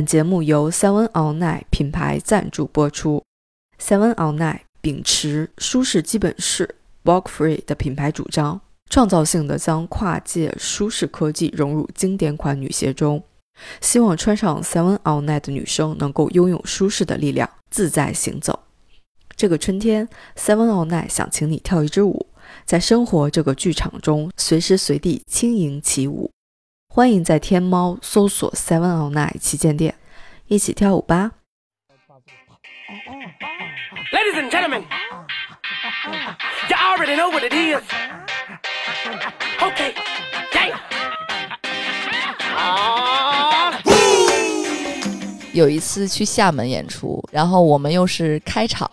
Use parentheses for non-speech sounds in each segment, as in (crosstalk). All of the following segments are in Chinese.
本节目由 Seven All Night 品牌赞助播出。Seven All Night 秉持舒适基本式 （Walk Free） 的品牌主张，创造性的将跨界舒适科技融入经典款女鞋中，希望穿上 Seven All Night 的女生能够拥有舒适的力量，自在行走。这个春天，Seven All Night 想请你跳一支舞，在生活这个剧场中，随时随地轻盈起舞。欢迎在天猫搜索 Seven On Night 旗舰店，一起跳舞吧！Ladies and gentlemen, you already know what it is. Okay, yeah. 有一次去厦门演出，然后我们又是开场。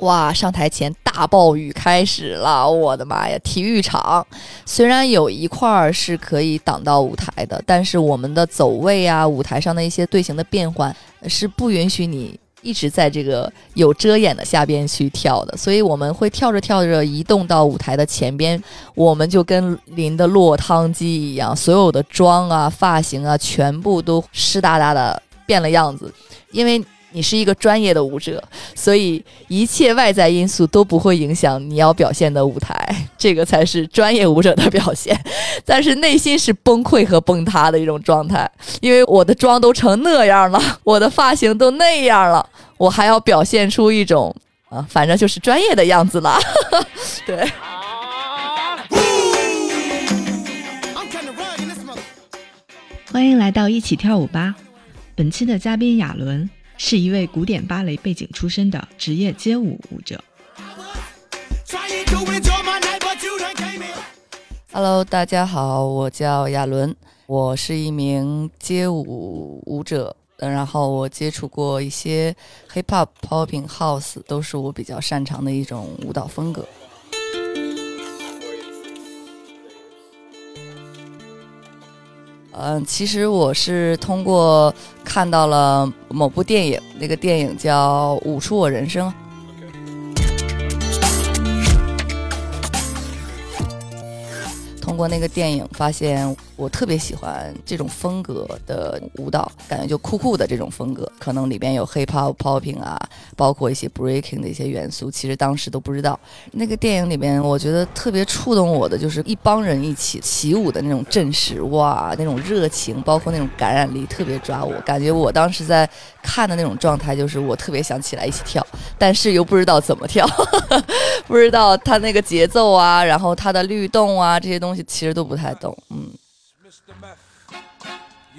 哇！上台前大暴雨开始了，我的妈呀！体育场虽然有一块儿是可以挡到舞台的，但是我们的走位啊，舞台上的一些队形的变换是不允许你一直在这个有遮掩的下边去跳的，所以我们会跳着跳着移动到舞台的前边，我们就跟淋的落汤鸡一样，所有的妆啊、发型啊，全部都湿哒哒的变了样子，因为。你是一个专业的舞者，所以一切外在因素都不会影响你要表现的舞台，(laughs) 这个才是专业舞者的表现。(laughs) 但是内心是崩溃和崩塌的一种状态，因为我的妆都成那样了，(laughs) 我的发型都那样了，我还要表现出一种啊，反正就是专业的样子了。对。欢迎来到一起跳舞吧，本期的嘉宾亚伦。是一位古典芭蕾背景出身的职业街舞舞者。Hello，大家好，我叫亚伦，我是一名街舞舞者，然后我接触过一些 hip hop、popping、house，都是我比较擅长的一种舞蹈风格。嗯，其实我是通过看到了某部电影，那个电影叫《舞出我人生》。通过那个电影发现。我特别喜欢这种风格的舞蹈，感觉就酷酷的这种风格，可能里边有 hip hop popping 啊，包括一些 breaking 的一些元素，其实当时都不知道。那个电影里边，我觉得特别触动我的就是一帮人一起起舞的那种阵势，哇，那种热情，包括那种感染力，特别抓我。感觉我当时在看的那种状态，就是我特别想起来一起跳，但是又不知道怎么跳，(laughs) 不知道他那个节奏啊，然后他的律动啊，这些东西其实都不太懂，嗯。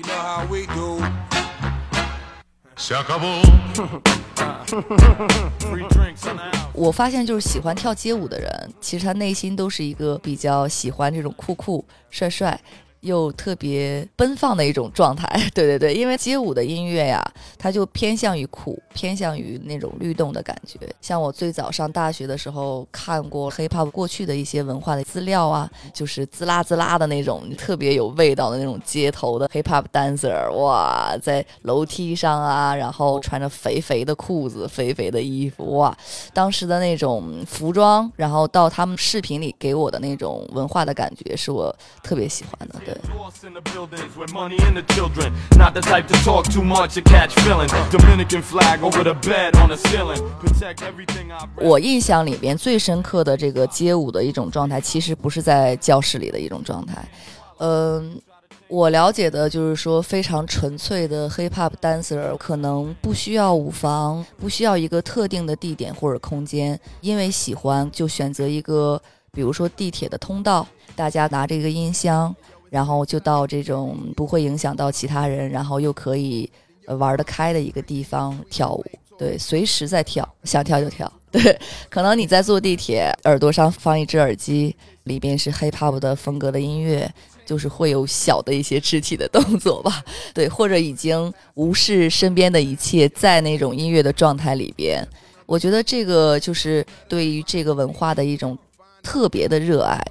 (laughs) 我发现，就是喜欢跳街舞的人，其实他内心都是一个比较喜欢这种酷酷帅帅。又特别奔放的一种状态，(laughs) 对对对，因为街舞的音乐呀，它就偏向于酷，偏向于那种律动的感觉。像我最早上大学的时候看过 hip hop 过去的一些文化的资料啊，就是滋啦滋啦的那种特别有味道的那种街头的 hip hop dancer，哇，在楼梯上啊，然后穿着肥肥的裤子、肥肥的衣服，哇，当时的那种服装，然后到他们视频里给我的那种文化的感觉，是我特别喜欢的。我印象里边最深刻的这个街舞的一种状态，其实不是在教室里的一种状态。嗯，我了解的就是说，非常纯粹的 hip hop dancer 可能不需要舞房，不需要一个特定的地点或者空间，因为喜欢就选择一个，比如说地铁的通道，大家拿着一个音箱。然后就到这种不会影响到其他人，然后又可以玩得开的一个地方跳舞，对，随时在跳，想跳就跳。(laughs) 对，可能你在坐地铁，耳朵上放一只耳机，里边是 hip hop 的风格的音乐，就是会有小的一些肢体的动作吧。对，或者已经无视身边的一切，在那种音乐的状态里边，我觉得这个就是对于这个文化的一种特别的热爱。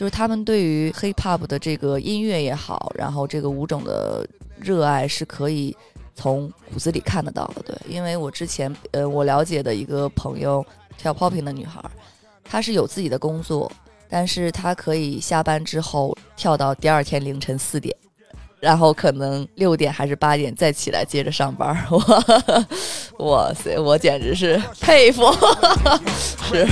就是他们对于 hip hop 的这个音乐也好，然后这个舞种的热爱是可以从骨子里看得到的。对，因为我之前呃我了解的一个朋友跳 popping 的女孩，她是有自己的工作，但是她可以下班之后跳到第二天凌晨四点，然后可能六点还是八点再起来接着上班。哇，(laughs) 哇塞，我简直是佩服，(laughs) 是。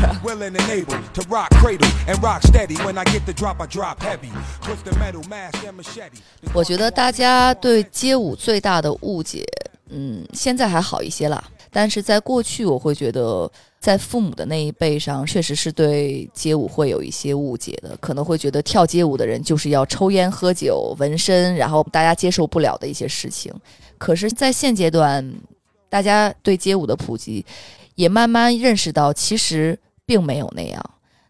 我觉得大家对街舞最大的误解，嗯，现在还好一些了。但是在过去，我会觉得在父母的那一辈上，确实是对街舞会有一些误解的，可能会觉得跳街舞的人就是要抽烟、喝酒、纹身，然后大家接受不了的一些事情。可是，在现阶段，大家对街舞的普及，也慢慢认识到，其实并没有那样。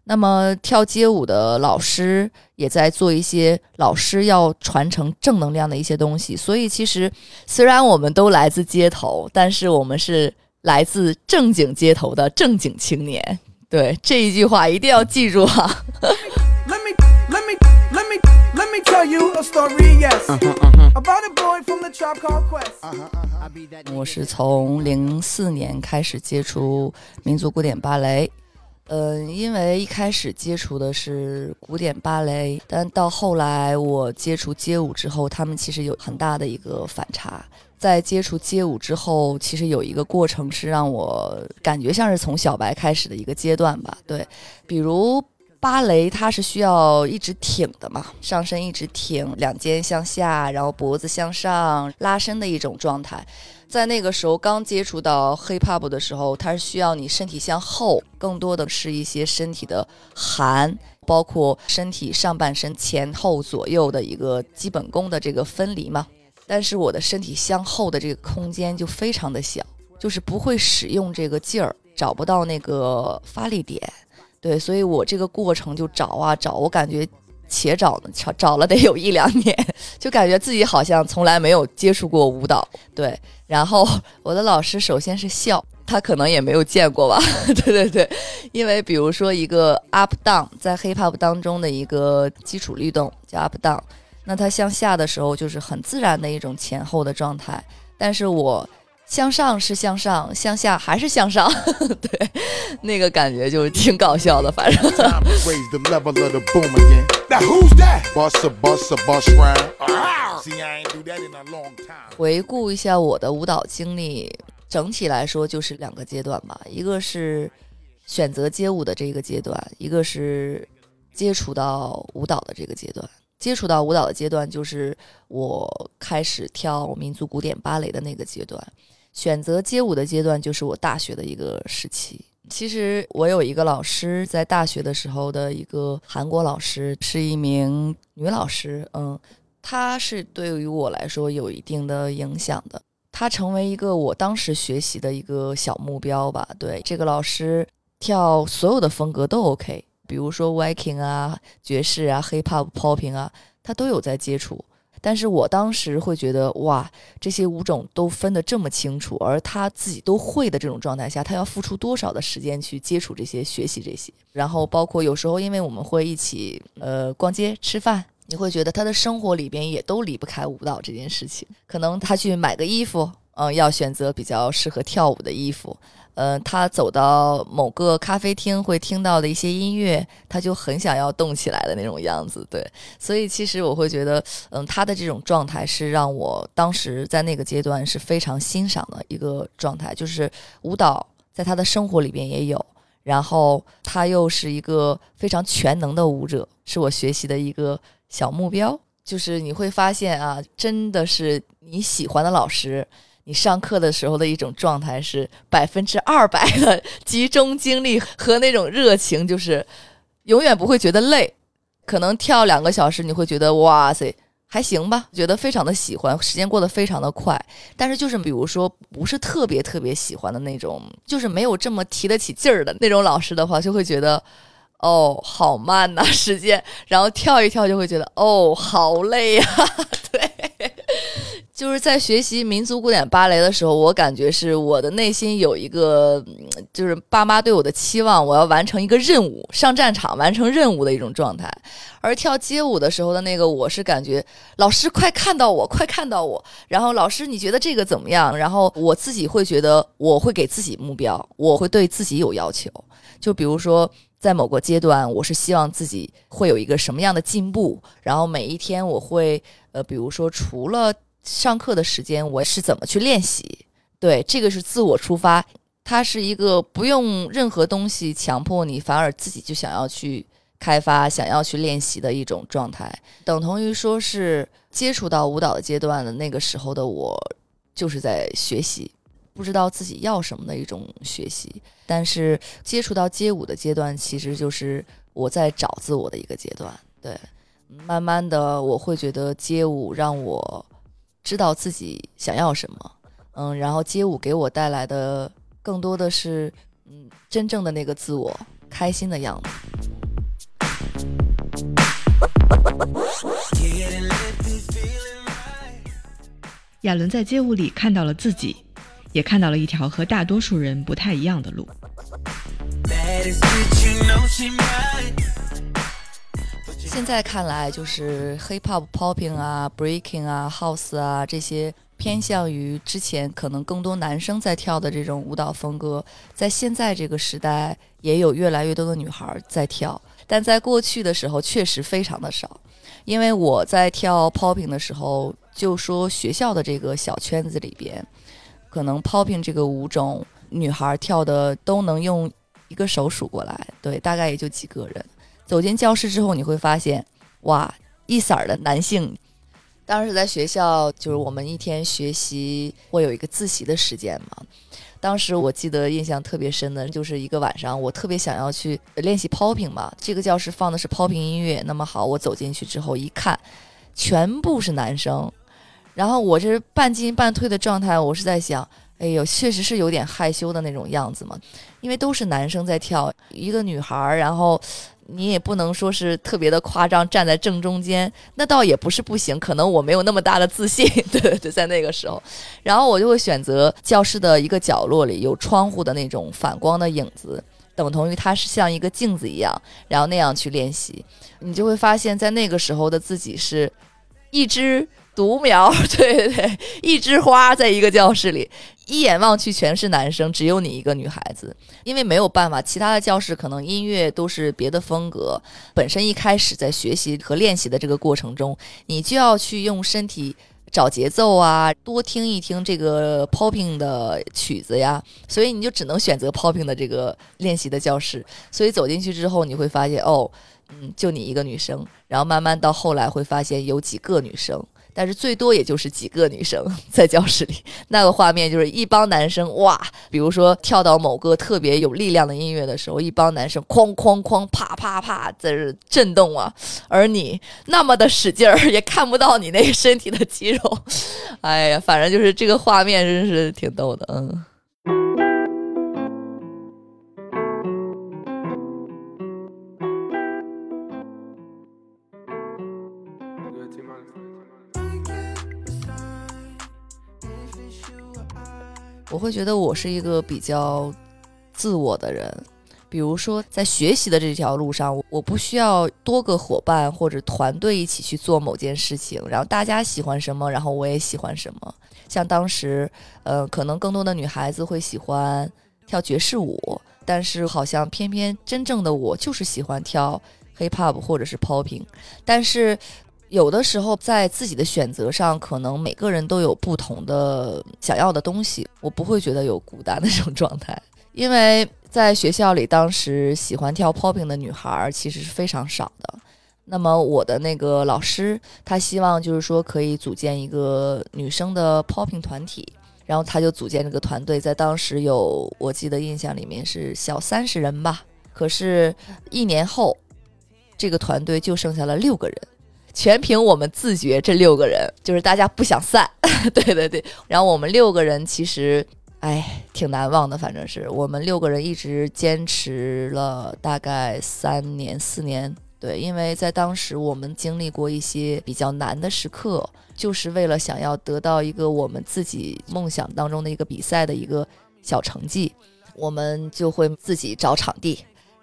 那么，跳街舞的老师也在做一些老师要传承正能量的一些东西。所以，其实虽然我们都来自街头，但是我们是来自正经街头的正经青年。对这一句话一定要记住啊！(laughs) Let me, let me, let me, let me tell you a story, yes. About a boy from the tribe called Quest. I'll be that 我是从零四年开始接触民族古典芭蕾，嗯，因为一开始接触的是古典芭蕾，但到后来我接触街舞之后，他们其实有很大的一个反差。在接触街舞之后，其实有一个过程是让我感觉像是从小白开始的一个阶段吧。对，比如芭蕾它是需要一直挺的嘛，上身一直挺，两肩向下，然后脖子向上拉伸的一种状态。在那个时候刚接触到 hip hop 的时候，它是需要你身体向后，更多的是一些身体的含，包括身体上半身前后左右的一个基本功的这个分离嘛。但是我的身体向后的这个空间就非常的小，就是不会使用这个劲儿，找不到那个发力点。对，所以我这个过程就找啊找，我感觉且找呢，找找了得有一两年，(laughs) 就感觉自己好像从来没有接触过舞蹈。对，然后我的老师首先是笑，他可能也没有见过吧。(laughs) 对对对，因为比如说一个 up down 在 hip hop 当中的一个基础律动叫 up down，那它向下的时候就是很自然的一种前后的状态，但是我。向上是向上，向下还是向上，(laughs) 对，那个感觉就挺搞笑的，反正。回顾一下我的舞蹈经历，整体来说就是两个阶段吧，一个是选择街舞的这个阶段，一个是接触到舞蹈的这个阶段。接触到舞蹈的阶段，就是我开始跳民族古典芭蕾的那个阶段；选择街舞的阶段，就是我大学的一个时期。其实我有一个老师，在大学的时候的一个韩国老师，是一名女老师，嗯，她是对于我来说有一定的影响的。她成为一个我当时学习的一个小目标吧。对这个老师跳所有的风格都 OK，比如说 Viking 啊、爵士啊、Hip Hop、Popping 啊，她都有在接触。但是我当时会觉得，哇，这些舞种都分得这么清楚，而他自己都会的这种状态下，他要付出多少的时间去接触这些、学习这些？然后包括有时候，因为我们会一起呃逛街、吃饭，你会觉得他的生活里边也都离不开舞蹈这件事情。可能他去买个衣服，嗯、要选择比较适合跳舞的衣服。呃，他走到某个咖啡厅会听到的一些音乐，他就很想要动起来的那种样子，对。所以其实我会觉得，嗯，他的这种状态是让我当时在那个阶段是非常欣赏的一个状态，就是舞蹈在他的生活里边也有，然后他又是一个非常全能的舞者，是我学习的一个小目标。就是你会发现啊，真的是你喜欢的老师。你上课的时候的一种状态是百分之二百的 (laughs) 集中精力和那种热情，就是永远不会觉得累。可能跳两个小时，你会觉得哇塞还行吧，觉得非常的喜欢，时间过得非常的快。但是就是比如说不是特别特别喜欢的那种，就是没有这么提得起劲儿的那种老师的话，就会觉得哦好慢呐、时间，然后跳一跳就会觉得哦好累呀、(laughs) 对。就是在学习民族古典芭蕾的时候，我感觉是我的内心有一个，就是爸妈对我的期望，我要完成一个任务，上战场完成任务的一种状态。而跳街舞的时候的那个，我是感觉老师快看到我，快看到我。然后老师你觉得这个怎么样？然后我自己会觉得，我会给自己目标，我会对自己有要求。就比如说，在某个阶段，我是希望自己会有一个什么样的进步，然后每一天我会呃，比如说除了上课的时间，我是怎么去练习？对，这个是自我出发，它是一个不用任何东西强迫你，反而自己就想要去开发、想要去练习的一种状态，等同于说是接触到舞蹈的阶段的那个时候的我，就是在学习，不知道自己要什么的一种学习。但是接触到街舞的阶段，其实就是我在找自我的一个阶段。对，慢慢的我会觉得街舞让我知道自己想要什么。嗯，然后街舞给我带来的更多的是，嗯，真正的那个自我，开心的样子。亚伦在街舞里看到了自己，也看到了一条和大多数人不太一样的路。现在看来，就是 hip hop、popping 啊、breaking 啊、house 啊这些偏向于之前可能更多男生在跳的这种舞蹈风格，在现在这个时代也有越来越多的女孩在跳，但在过去的时候确实非常的少。因为我在跳 popping 的时候，就说学校的这个小圈子里边，可能 popping 这个舞种，女孩跳的都能用一个手数过来，对，大概也就几个人。走进教室之后，你会发现，哇，一色儿的男性。当时在学校，就是我们一天学习会有一个自习的时间嘛。当时我记得印象特别深的就是一个晚上，我特别想要去练习 popping 嘛。这个教室放的是 popping 音乐，那么好，我走进去之后一看，全部是男生。然后我这半进半退的状态，我是在想，哎呦，确实是有点害羞的那种样子嘛，因为都是男生在跳，一个女孩儿，然后。你也不能说是特别的夸张，站在正中间，那倒也不是不行。可能我没有那么大的自信，(laughs) 对对对，在那个时候，然后我就会选择教室的一个角落里有窗户的那种反光的影子，等同于它是像一个镜子一样，然后那样去练习。你就会发现在那个时候的自己是一只独苗，(laughs) 对对对，一枝花，在一个教室里。一眼望去全是男生，只有你一个女孩子，因为没有办法，其他的教室可能音乐都是别的风格。本身一开始在学习和练习的这个过程中，你就要去用身体找节奏啊，多听一听这个 popping 的曲子呀，所以你就只能选择 popping 的这个练习的教室。所以走进去之后，你会发现，哦，嗯，就你一个女生，然后慢慢到后来会发现有几个女生。但是最多也就是几个女生 (laughs) 在教室里，那个画面就是一帮男生哇，比如说跳到某个特别有力量的音乐的时候，一帮男生哐哐哐啪啪啪在这震动啊，而你那么的使劲儿 (laughs) 也看不到你那个身体的肌肉，(laughs) 哎呀，反正就是这个画面真是挺逗的，嗯。我会觉得我是一个比较自我的人，比如说在学习的这条路上，我不需要多个伙伴或者团队一起去做某件事情，然后大家喜欢什么，然后我也喜欢什么。像当时，呃，可能更多的女孩子会喜欢跳爵士舞，但是好像偏偏真正的我就是喜欢跳 hip hop 或者是 popping，但是。有的时候，在自己的选择上，可能每个人都有不同的想要的东西。我不会觉得有孤单的这种状态，因为在学校里，当时喜欢跳 popping 的女孩其实是非常少的。那么我的那个老师，他希望就是说可以组建一个女生的 popping 团体，然后他就组建这个团队，在当时有，我记得印象里面是小三十人吧。可是，一年后，这个团队就剩下了六个人。全凭我们自觉，这六个人就是大家不想散，(laughs) 对对对。然后我们六个人其实，哎，挺难忘的。反正是我们六个人一直坚持了大概三年四年，对，因为在当时我们经历过一些比较难的时刻，就是为了想要得到一个我们自己梦想当中的一个比赛的一个小成绩，我们就会自己找场地。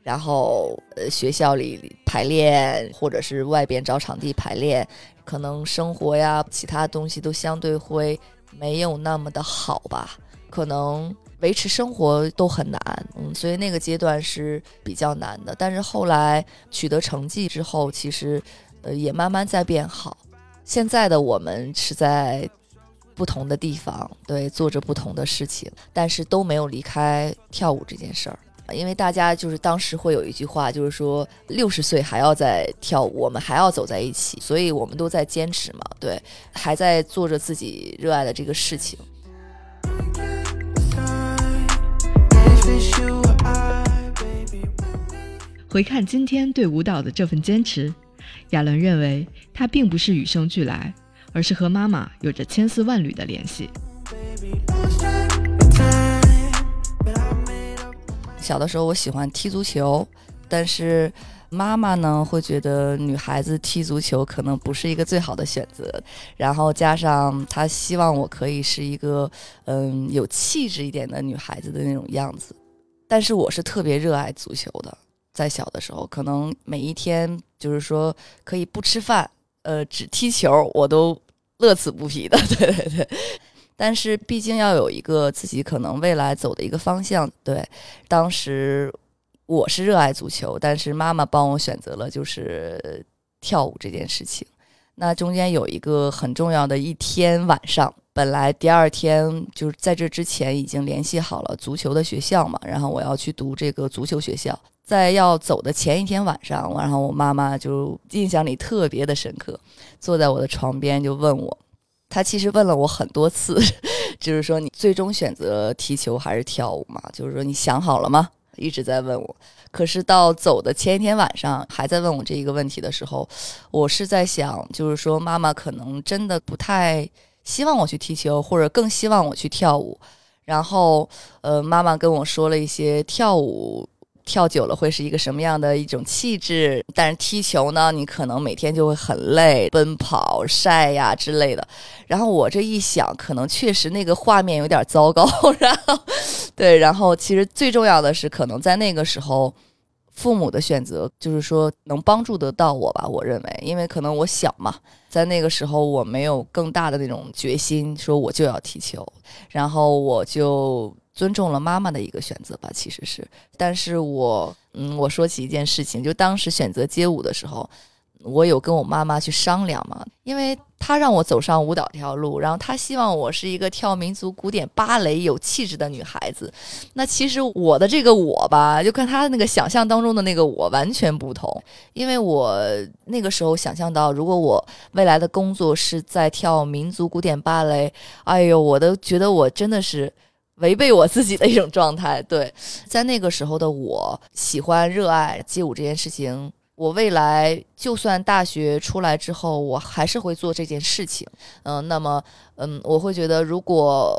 然后，呃，学校里排练，或者是外边找场地排练，可能生活呀，其他东西都相对会没有那么的好吧。可能维持生活都很难，嗯，所以那个阶段是比较难的。但是后来取得成绩之后，其实呃也慢慢在变好。现在的我们是在不同的地方，对，做着不同的事情，但是都没有离开跳舞这件事儿。因为大家就是当时会有一句话，就是说六十岁还要在跳舞，我们还要走在一起，所以我们都在坚持嘛，对，还在做着自己热爱的这个事情。回看今天对舞蹈的这份坚持，亚伦认为他并不是与生俱来，而是和妈妈有着千丝万缕的联系。小的时候我喜欢踢足球，但是妈妈呢会觉得女孩子踢足球可能不是一个最好的选择，然后加上她希望我可以是一个嗯有气质一点的女孩子的那种样子，但是我是特别热爱足球的，在小的时候可能每一天就是说可以不吃饭，呃只踢球我都乐此不疲的，对 (laughs) 对对。但是毕竟要有一个自己可能未来走的一个方向。对，当时我是热爱足球，但是妈妈帮我选择了就是跳舞这件事情。那中间有一个很重要的一天晚上，本来第二天就是在这之前已经联系好了足球的学校嘛，然后我要去读这个足球学校。在要走的前一天晚上，然后我妈妈就印象里特别的深刻，坐在我的床边就问我。他其实问了我很多次，(laughs) 就是说你最终选择踢球还是跳舞嘛？就是说你想好了吗？一直在问我。可是到走的前一天晚上，还在问我这一个问题的时候，我是在想，就是说妈妈可能真的不太希望我去踢球，或者更希望我去跳舞。然后，呃，妈妈跟我说了一些跳舞。跳久了会是一个什么样的一种气质？但是踢球呢，你可能每天就会很累，奔跑、晒呀之类的。然后我这一想，可能确实那个画面有点糟糕。然后，对，然后其实最重要的是，可能在那个时候，父母的选择就是说能帮助得到我吧。我认为，因为可能我小嘛，在那个时候我没有更大的那种决心，说我就要踢球，然后我就。尊重了妈妈的一个选择吧，其实是。但是我，嗯，我说起一件事情，就当时选择街舞的时候，我有跟我妈妈去商量嘛，因为她让我走上舞蹈这条路，然后她希望我是一个跳民族古典芭蕾有气质的女孩子。那其实我的这个我吧，就跟她那个想象当中的那个我完全不同，因为我那个时候想象到，如果我未来的工作是在跳民族古典芭蕾，哎呦，我都觉得我真的是。违背我自己的一种状态，对，(laughs) 在那个时候的我喜欢热爱街舞这件事情，我未来就算大学出来之后，我还是会做这件事情。嗯，那么，嗯，我会觉得，如果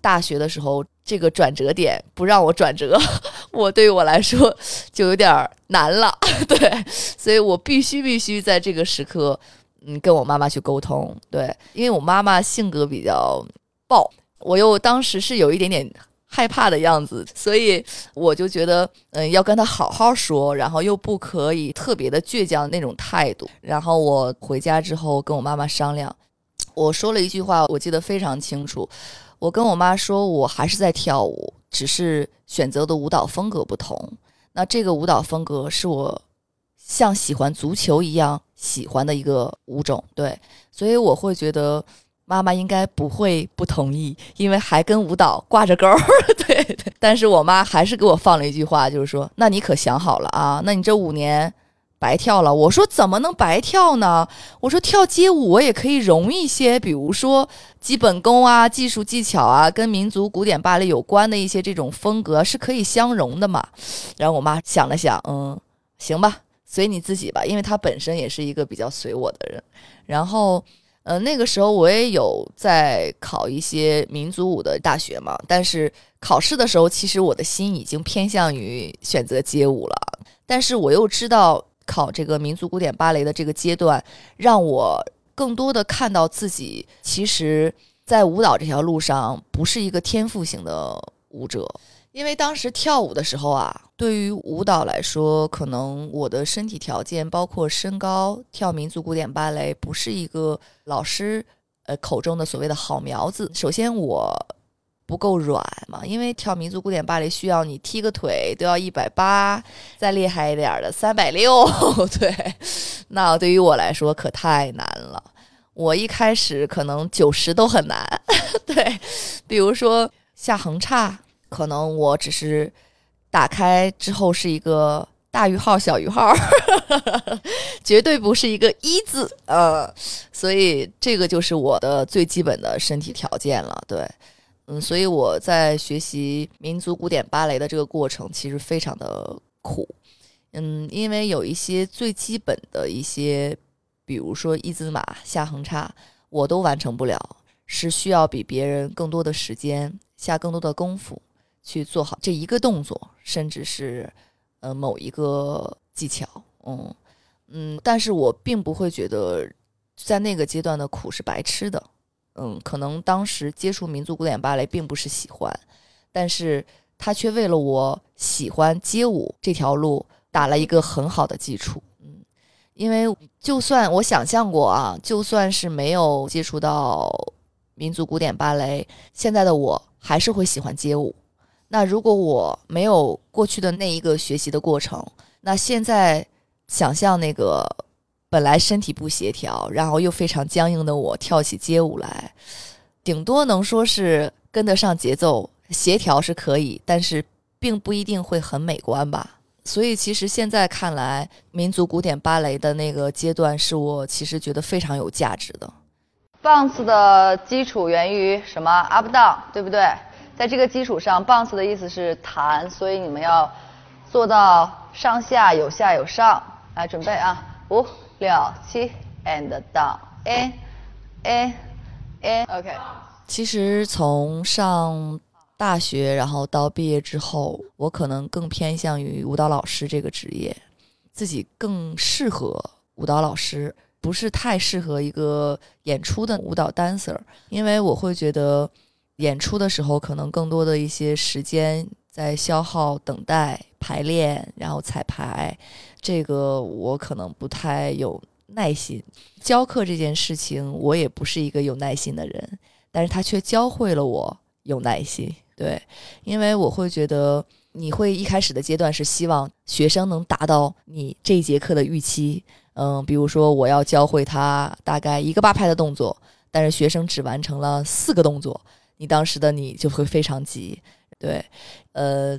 大学的时候这个转折点不让我转折，(laughs) 我对于我来说就有点难了。(laughs) 对，所以我必须必须在这个时刻，嗯，跟我妈妈去沟通。对，因为我妈妈性格比较暴。我又当时是有一点点害怕的样子，所以我就觉得，嗯，要跟他好好说，然后又不可以特别的倔强那种态度。然后我回家之后跟我妈妈商量，我说了一句话，我记得非常清楚。我跟我妈说，我还是在跳舞，只是选择的舞蹈风格不同。那这个舞蹈风格是我像喜欢足球一样喜欢的一个舞种，对，所以我会觉得。妈妈应该不会不同意，因为还跟舞蹈挂着钩儿。(laughs) 对对，但是我妈还是给我放了一句话，就是说：“那你可想好了啊？那你这五年白跳了。”我说：“怎么能白跳呢？”我说：“跳街舞我也可以融一些，比如说基本功啊、技术技巧啊，跟民族古典芭蕾有关的一些这种风格是可以相融的嘛。”然后我妈想了想，嗯，行吧，随你自己吧，因为她本身也是一个比较随我的人。然后。呃，那个时候我也有在考一些民族舞的大学嘛，但是考试的时候，其实我的心已经偏向于选择街舞了。但是我又知道考这个民族古典芭蕾的这个阶段，让我更多的看到自己，其实在舞蹈这条路上不是一个天赋型的舞者。因为当时跳舞的时候啊，对于舞蹈来说，可能我的身体条件，包括身高，跳民族古典芭蕾不是一个老师呃口中的所谓的好苗子。首先，我不够软嘛，因为跳民族古典芭蕾需要你踢个腿都要一百八，再厉害一点的三百六，(laughs) 对，那对于我来说可太难了。我一开始可能九十都很难，(laughs) 对，比如说下横叉，可能我只是打开之后是一个大于号、小于号，(laughs) 绝对不是一个一字，呃，所以这个就是我的最基本的身体条件了，对。嗯，所以我在学习民族古典芭蕾的这个过程其实非常的苦，嗯，因为有一些最基本的一些，比如说一字马、下横叉，我都完成不了，是需要比别人更多的时间，下更多的功夫去做好这一个动作，甚至是呃某一个技巧，嗯嗯，但是我并不会觉得在那个阶段的苦是白吃的。嗯，可能当时接触民族古典芭蕾并不是喜欢，但是他却为了我喜欢街舞这条路打了一个很好的基础。嗯，因为就算我想象过啊，就算是没有接触到民族古典芭蕾，现在的我还是会喜欢街舞。那如果我没有过去的那一个学习的过程，那现在想象那个。本来身体不协调，然后又非常僵硬的我跳起街舞来，顶多能说是跟得上节奏，协调是可以，但是并不一定会很美观吧。所以其实现在看来，民族古典芭蕾的那个阶段是我其实觉得非常有价值的。bounce 的基础源于什么？up down，对不对？在这个基础上，bounce 的意思是弹，所以你们要做到上下有下有上。来，准备啊，五。六七，and down，in，in，OK。其实从上大学，然后到毕业之后，我可能更偏向于舞蹈老师这个职业，自己更适合舞蹈老师，不是太适合一个演出的舞蹈 dancer，因为我会觉得演出的时候可能更多的一些时间在消耗等待排练，然后彩排。这个我可能不太有耐心，教课这件事情我也不是一个有耐心的人，但是他却教会了我有耐心。对，因为我会觉得你会一开始的阶段是希望学生能达到你这一节课的预期，嗯，比如说我要教会他大概一个八拍的动作，但是学生只完成了四个动作，你当时的你就会非常急。对，呃。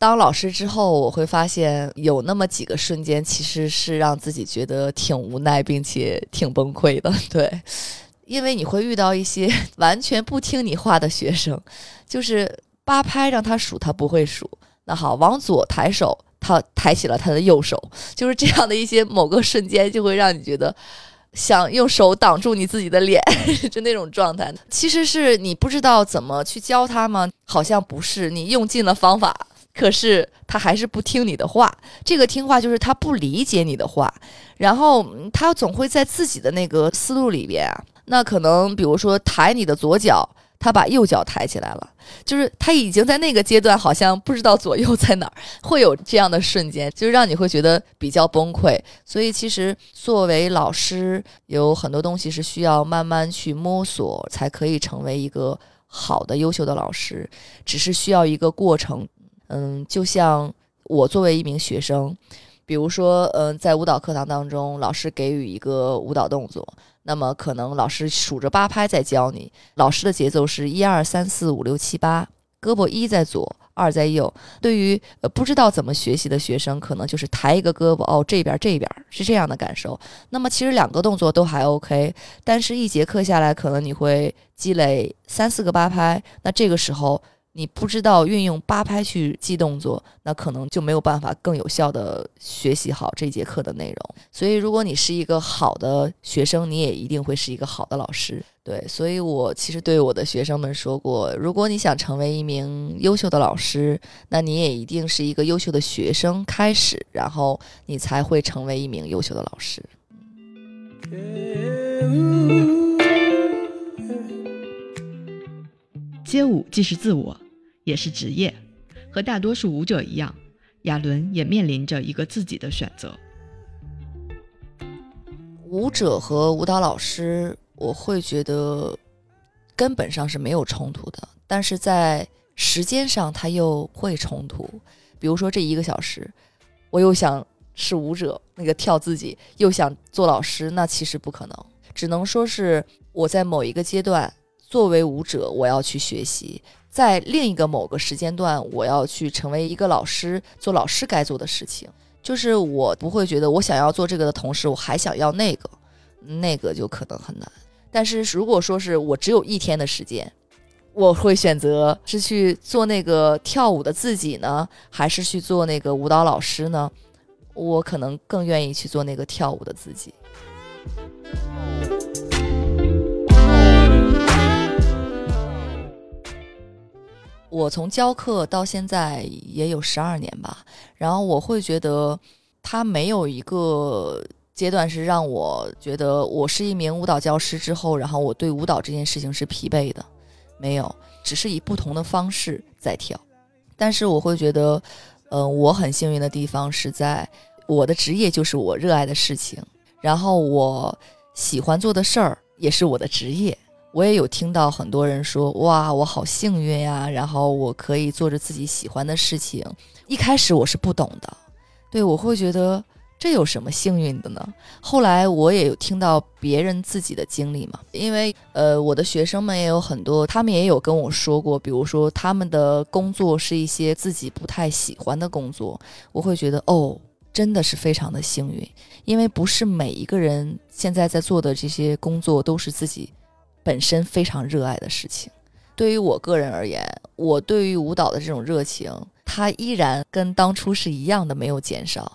当老师之后，我会发现有那么几个瞬间，其实是让自己觉得挺无奈，并且挺崩溃的。(laughs) 对，因为你会遇到一些 (laughs) 完全不听你话的学生，就是八拍让他数，他不会数。那好，往左抬手，他抬起了他的右手，就是这样的一些某个瞬间，就会让你觉得想用手挡住你自己的脸，(laughs) 就那种状态。其实是你不知道怎么去教他吗？好像不是，你用尽了方法。可是他还是不听你的话，这个听话就是他不理解你的话，然后他总会在自己的那个思路里边啊，那可能比如说抬你的左脚，他把右脚抬起来了，就是他已经在那个阶段好像不知道左右在哪儿，会有这样的瞬间，就让你会觉得比较崩溃。所以其实作为老师，有很多东西是需要慢慢去摸索，才可以成为一个好的、优秀的老师，只是需要一个过程。嗯，就像我作为一名学生，比如说，嗯，在舞蹈课堂当中，老师给予一个舞蹈动作，那么可能老师数着八拍在教你，老师的节奏是一二三四五六七八，胳膊一在左，二在右。对于呃不知道怎么学习的学生，可能就是抬一个胳膊，哦，这边这边是这样的感受。那么其实两个动作都还 OK，但是一节课下来，可能你会积累三四个八拍，那这个时候。你不知道运用八拍去记动作，那可能就没有办法更有效的学习好这节课的内容。所以，如果你是一个好的学生，你也一定会是一个好的老师。对，所以我其实对我的学生们说过，如果你想成为一名优秀的老师，那你也一定是一个优秀的学生开始，然后你才会成为一名优秀的老师。街舞既是自我。也是职业，和大多数舞者一样，亚伦也面临着一个自己的选择。舞者和舞蹈老师，我会觉得根本上是没有冲突的。但是在时间上他又会冲突。比如说这一个小时，我又想是舞者，那个跳自己，又想做老师，那其实不可能。只能说是我在某一个阶段作为舞者，我要去学习；在另一个某个时间段，我要去成为一个老师，做老师该做的事情。就是我不会觉得我想要做这个的同时，我还想要那个，那个就可能很难。但是如果说是我只有一天的时间，我会选择是去做那个跳舞的自己呢，还是去做那个舞蹈老师呢？我可能更愿意去做那个跳舞的自己。我从教课到现在也有十二年吧，然后我会觉得，他没有一个阶段是让我觉得我是一名舞蹈教师之后，然后我对舞蹈这件事情是疲惫的，没有，只是以不同的方式在跳。但是我会觉得，呃，我很幸运的地方是在我的职业就是我热爱的事情，然后我喜欢做的事儿也是我的职业。我也有听到很多人说：“哇，我好幸运呀！”然后我可以做着自己喜欢的事情。一开始我是不懂的，对我会觉得这有什么幸运的呢？后来我也有听到别人自己的经历嘛，因为呃，我的学生们也有很多，他们也有跟我说过，比如说他们的工作是一些自己不太喜欢的工作，我会觉得哦，真的是非常的幸运，因为不是每一个人现在在做的这些工作都是自己。本身非常热爱的事情，对于我个人而言，我对于舞蹈的这种热情，它依然跟当初是一样的，没有减少。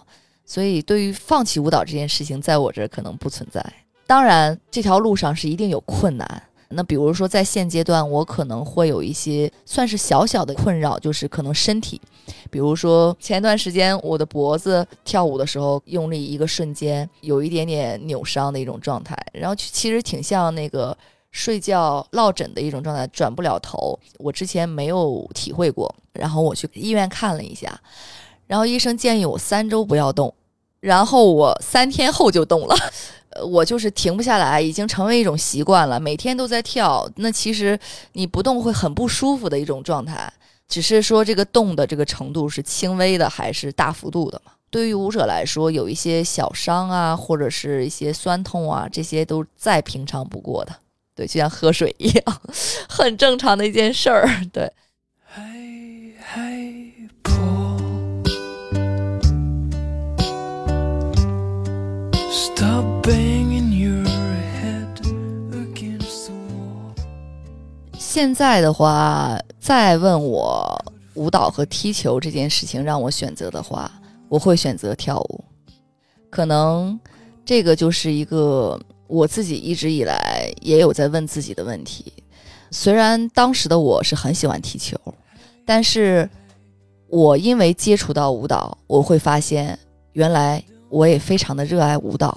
所以，对于放弃舞蹈这件事情，在我这儿可能不存在。当然，这条路上是一定有困难。那比如说，在现阶段，我可能会有一些算是小小的困扰，就是可能身体，比如说前段时间我的脖子跳舞的时候用力一个瞬间，有一点点扭伤的一种状态，然后其实挺像那个。睡觉落枕的一种状态，转不了头。我之前没有体会过，然后我去医院看了一下，然后医生建议我三周不要动，然后我三天后就动了。(laughs) 我就是停不下来，已经成为一种习惯了，每天都在跳。那其实你不动会很不舒服的一种状态，只是说这个动的这个程度是轻微的还是大幅度的嘛？对于舞者来说，有一些小伤啊，或者是一些酸痛啊，这些都再平常不过的。对，就像喝水一样，(laughs) 很正常的一件事儿。对。现在的话，再问我舞蹈和踢球这件事情，让我选择的话，我会选择跳舞。可能这个就是一个。我自己一直以来也有在问自己的问题，虽然当时的我是很喜欢踢球，但是我因为接触到舞蹈，我会发现原来我也非常的热爱舞蹈。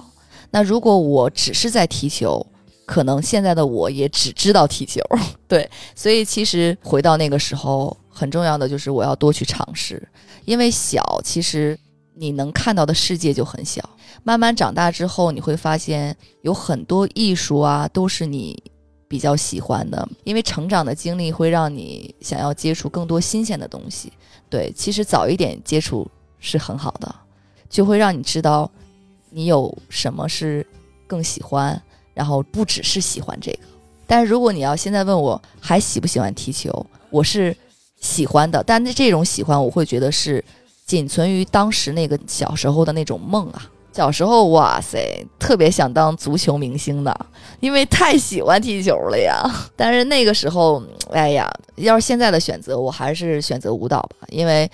那如果我只是在踢球，可能现在的我也只知道踢球。(laughs) 对，所以其实回到那个时候，很重要的就是我要多去尝试，因为小其实你能看到的世界就很小。慢慢长大之后，你会发现有很多艺术啊，都是你比较喜欢的。因为成长的经历会让你想要接触更多新鲜的东西。对，其实早一点接触是很好的，就会让你知道你有什么是更喜欢，然后不只是喜欢这个。但是如果你要现在问我还喜不喜欢踢球，我是喜欢的，但是这种喜欢我会觉得是仅存于当时那个小时候的那种梦啊。小时候，哇塞，特别想当足球明星的，因为太喜欢踢球了呀。但是那个时候，哎呀，要是现在的选择，我还是选择舞蹈吧，因为，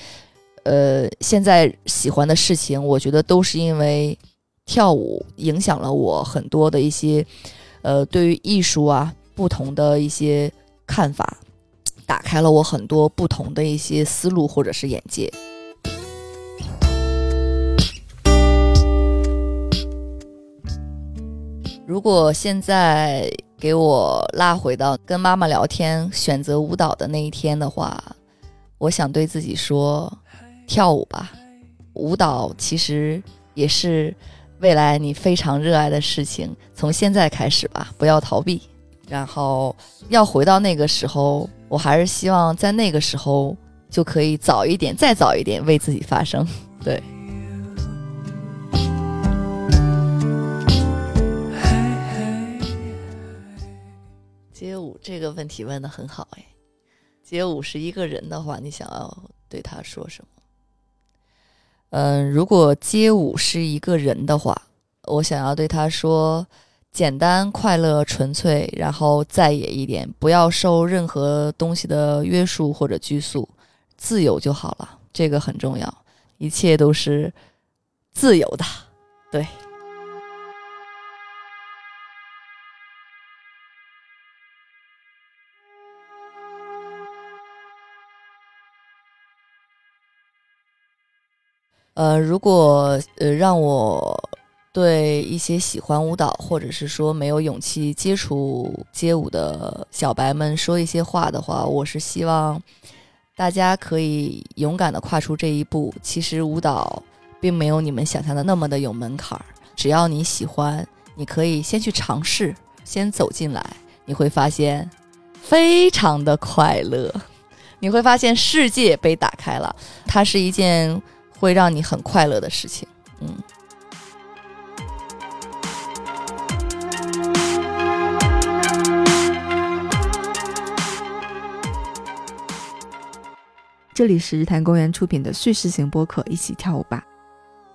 呃，现在喜欢的事情，我觉得都是因为跳舞影响了我很多的一些，呃，对于艺术啊不同的一些看法，打开了我很多不同的一些思路或者是眼界。如果现在给我拉回到跟妈妈聊天、选择舞蹈的那一天的话，我想对自己说：跳舞吧，舞蹈其实也是未来你非常热爱的事情。从现在开始吧，不要逃避。然后要回到那个时候，我还是希望在那个时候就可以早一点，再早一点为自己发声。对。街舞这个问题问的很好哎，街舞是一个人的话，你想要对他说什么？嗯，如果街舞是一个人的话，我想要对他说：简单、快乐、纯粹，然后再野一点，不要受任何东西的约束或者拘束，自由就好了。这个很重要，一切都是自由的，对。呃，如果呃让我对一些喜欢舞蹈或者是说没有勇气接触街舞的小白们说一些话的话，我是希望大家可以勇敢的跨出这一步。其实舞蹈并没有你们想象的那么的有门槛儿，只要你喜欢，你可以先去尝试，先走进来，你会发现非常的快乐，(laughs) 你会发现世界被打开了，它是一件。会让你很快乐的事情，嗯。这里是日坛公园出品的叙事型播客《一起跳舞吧》。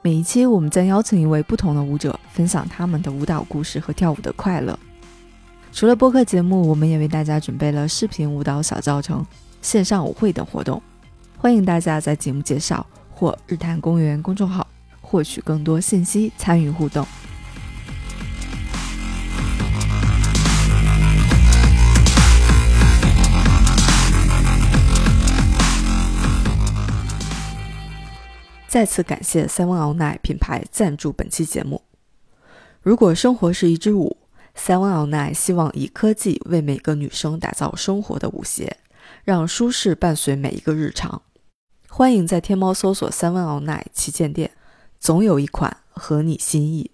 每一期我们将邀请一位不同的舞者，分享他们的舞蹈故事和跳舞的快乐。除了播客节目，我们也为大家准备了视频舞蹈小教程、线上舞会等活动，欢迎大家在节目介绍。或日坛公园公众号获取更多信息，参与互动。再次感谢 Seven All Night 品牌赞助本期节目。如果生活是一支舞，Seven All Night 希望以科技为每个女生打造生活的舞鞋，让舒适伴随每一个日常。欢迎在天猫搜索“三万奥奈旗舰店”，总有一款合你心意。